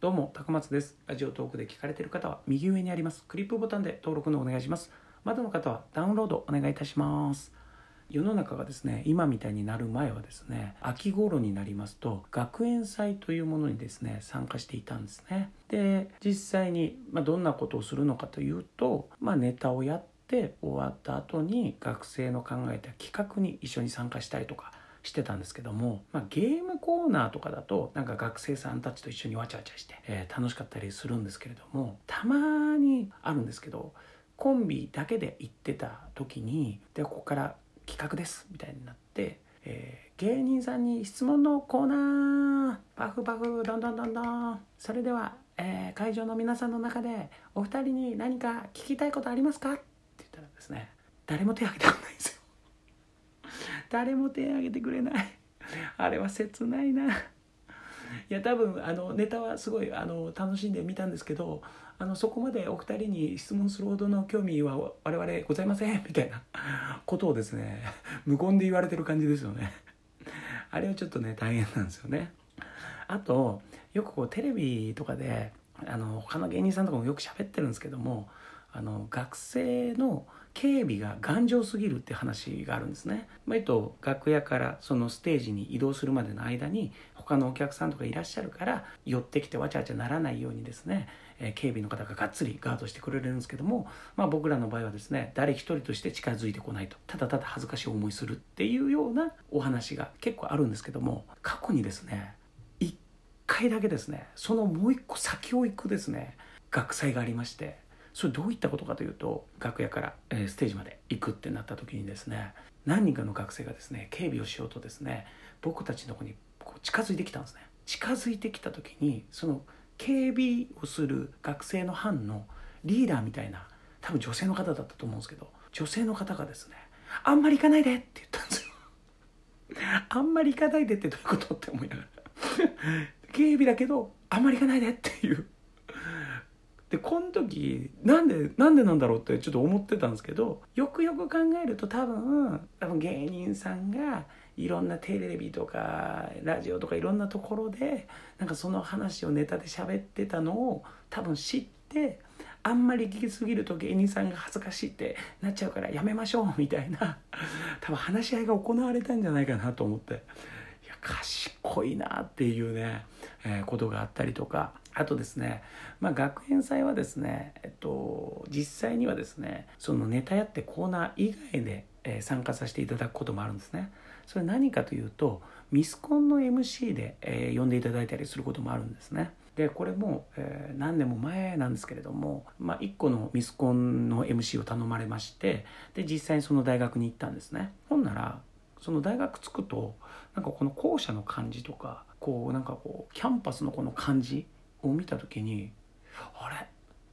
どうも、高松です。ラジオトークで聞かれている方は右上にありますクリップボタンで登録のお願いします。まだの方はダウンロードお願いいたします。世の中がですね、今みたいになる前はですね、秋頃になりますと、学園祭というものにですね、参加していたんですね。で、実際に、まあ、どんなことをするのかというと、まあ、ネタをやって終わった後に学生の考えた企画に一緒に参加したりとか、してたんですけども、まあ、ゲームコーナーとかだとなんか学生さんたちと一緒にわちゃわちゃして、えー楽しかったりするんですけれどもたまにあるんですけどコンビだけで行ってた時にでここから企画ですみたいになって、えー芸人さんに質問のコーナーパフパフどんどんどんどん。それでは、えー会場の皆さんの中でお二人に何か聞きたいことありますか？って言ったらですね誰も手挙げてくれないんですよ。誰も手挙げてくれない。あれは切ないな。いや多分あのネタはすごいあの楽しんで見たんですけどあのそこまでお二人に質問するほどの興味は我々ございません。みたいなことをですね無言で言われてる感じですよね。あれはちょっとね大変なんですよね。あとよくこうテレビとかであの他の芸人さんとかもよく喋ってるんですけどもあの学生の警備が頑丈すぎるって話があるんですね。まあ、えっと楽屋からそのステージに移動するまでの間に他のお客さんとかいらっしゃるから寄ってきてわちゃわちゃならないようにですね、え警備の方ががっつりガードしてくれるんですけども、まあ、僕らの場合はですね誰一人として近づいてこないとただただ恥ずかしい思いするっていうようなお話が結構あるんですけども過去にですね1回だけですねそのもう一個先を行くですね学祭がありましてそれどういったことかというと楽屋から、えーステージまで行くってなった時にですね何人かの学生がですね警備をしようとですね僕たちの方にこう近づいてきたんですね。近づいてきた時にその警備をする学生の班のリーダーみたいな多分女性の方だったと思うんですけど女性の方がですね「あんまり行かないで」って言ったんですよ。あんまり行かないでってどういうことって思いながら。警備だけどあんまり行かないでっていう。でこの時なんでなんでなんだろうってちょっと思ってたんですけどよくよく考えると多分多分芸人さんがいろんなテレビとかラジオとかいろんなところでなんかその話をネタで喋ってたのを多分知ってあんまり聞きすぎると芸人さんが恥ずかしいってなっちゃうからやめましょうみたいな 多分話し合いが行われたんじゃないかなと思っていや賢いなっていうね、えーことがあったりとか。あとですね、まあ、学園祭はですね、えっと、実際にはですねそのネタやってコーナー以外で、えー参加させていただくこともあるんですね。それ何かというとミスコンの MC で、えー呼んでいただいたりすることもあるんですね。でこれも、えー何年も前なんですけれども、まあ、1個のミスコンの MC を頼まれましてで実際にその大学に行ったんですね。ほんならその大学着くとなんかこの校舎の感じとかこうなんかこうキャンパスのこの感じを見た時にあれ？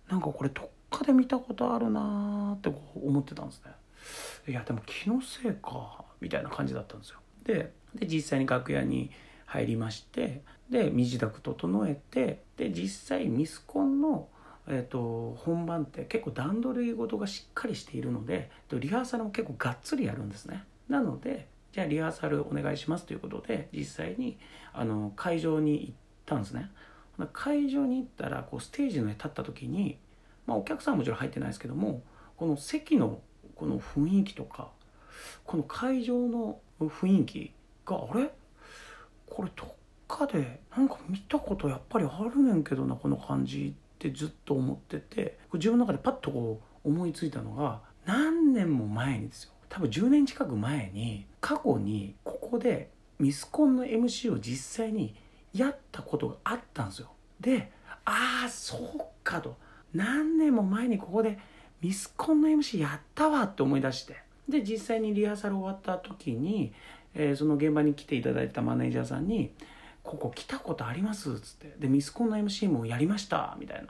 なんかこれどっかで見たことあるなーってこう思ってたんですね。いやでも気のせいかみたいな感じだったんですよ。でで実際に楽屋に入りましてで身支度整えてで実際ミスコンのえー、と本番って結構段取り事がしっかりしているのでとリハーサルも結構がっつりやるんですね。なのでじゃあリハーサルお願いしますということで実際にあの会場に行ったんですね。会場に行ったらこうステージの上立った時に、まあ、お客さんはもちろん入ってないですけどもこの席のこの雰囲気とかこの会場の雰囲気があれ？これどっかでなんか見たことやっぱりあるねんけどなこの感じってずっと思ってて自分の中でパッとこう思いついたのが何年も前にですよ。多分10年近く前に過去にここでミスコンの MC を実際にやったことがあったんですよ。でああそうかと。何年も前にここでミスコンの MC やったわって思い出して。で実際にリハーサル終わった時に、えーその現場に来ていただいたマネージャーさんに「ここ来たことあります」っつって。でミスコンの MC もやりましたみたいな。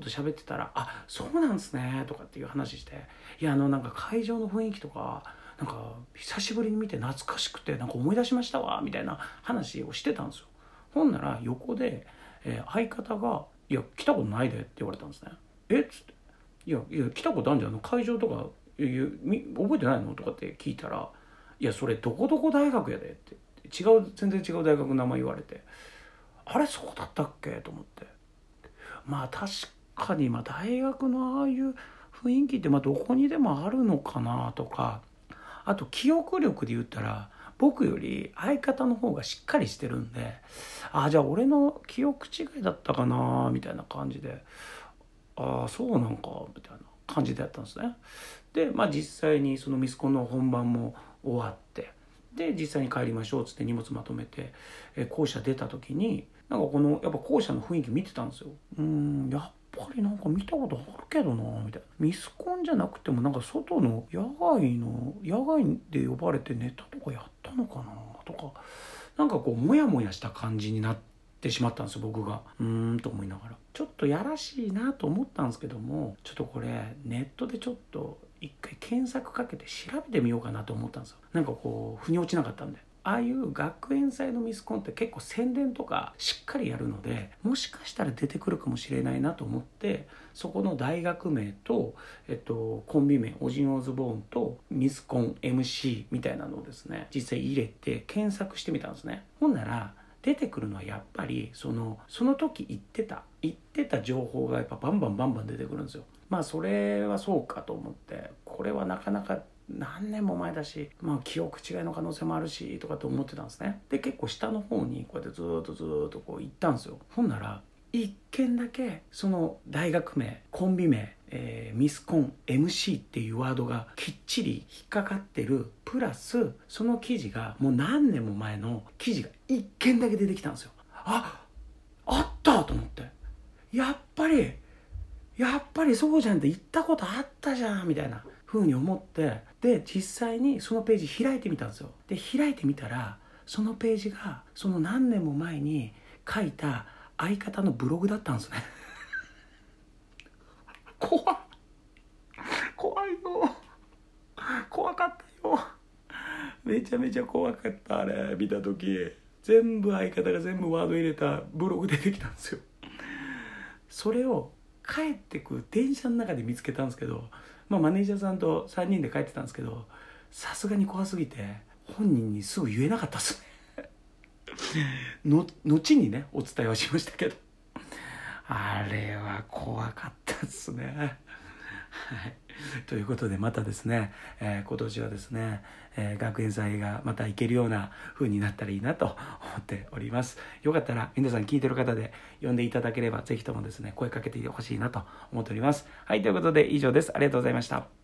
こと喋ってたら「あそうなんすね」とかっていう話して「いやあのなんか会場の雰囲気とかなんか久しぶりに見て懐かしくてなんか思い出しましたわ」みたいな話をしてたんですよ。ほんなら横で、えー相方が「いや来たことないで」って言われたんですね「え？っ?」つって「いやいや来たことあるんじゃん会場とか覚えてないの?」とかって聞いたら「いやそれどこどこ大学やで」って。違う全然違う大学の名前言われてあれ？そうだったっけ？と思って。まあ確かにまあ大学のああいう雰囲気ってまあどこにでもあるのかなとかあと記憶力で言ったら僕より相方の方がしっかりしてるんでああじゃあ俺の記憶違いだったかなみたいな感じでああそうなんかみたいな感じでやったんですね。でまあ実際にそのミスコンの本番も終わってで実際に帰りましょうっつって荷物まとめて、え校舎出た時になんかこのやっぱ校舎の雰囲気見てたんですよ。うんやっぱりなんか見たことあるけどなみたいな。ミスコンじゃなくてもなんか外の野外の野外で呼ばれてネタとかやったのかなとかなんかこうモヤモヤした感じになってしまったんですよ僕が。うーんと思いながら。ちょっとやらしいなと思ったんですけどもちょっとこれネットでちょっと一回検索かけて調べてみようかなと思ったんですよ。なんかこう腑に落ちなかったんで。ああいう学園祭のミスコンって結構宣伝とかしっかりやるのでもしかしたら出てくるかもしれないなと思ってそこの大学名と、えっと、コンビ名オジン・オズボーンとミスコン MC みたいなのをですね実際入れて検索してみたんですね。ほんなら出てくるのはやっぱりそのその時言ってた言ってた情報がやっぱバンバンバンバン出てくるんですよ。まあそれはそうかと思ってこれはなかなか何年も前だし、まあ、記憶違いの可能性もあるしとかって思ってたんですね。で結構下の方にこうやってずっとずっとこう行ったんですよ。ほんなら一件だけその大学名コンビ名、えーミスコン MC っていうワードがきっちり引っかかってるプラスその記事がもう何年も前の記事が一件だけ出てきたんですよ。ああった！と思って。やっぱりやっぱりそうじゃんって言ったことあったじゃんみたいな。風に思ってで実際にそのページ開いてみたんですよ。で開いてみたらそのページがその何年も前に書いた相方のブログだったんですね。怖い怖いよ怖かったよ。めちゃめちゃ怖かったあれ見た時。全部相方が全部ワード入れたブログ出てきたんですよ。それを帰ってく電車の中で見つけたんですけど、まあ、マネージャーさんと3人で帰ってたんですけどさすがに怖すぎて本人にすぐ言えなかったっすね。の後にねお伝えはしましたけど。あれは怖かったっすね。はい、ということでまたですね、えー今年はですね、えー学園祭がまた行けるような風になったらいいなと思っております。よかったら皆さん聞いてる方で呼んでいただければぜひともですね声かけてほしいなと思っております。はいということで以上です。ありがとうございました。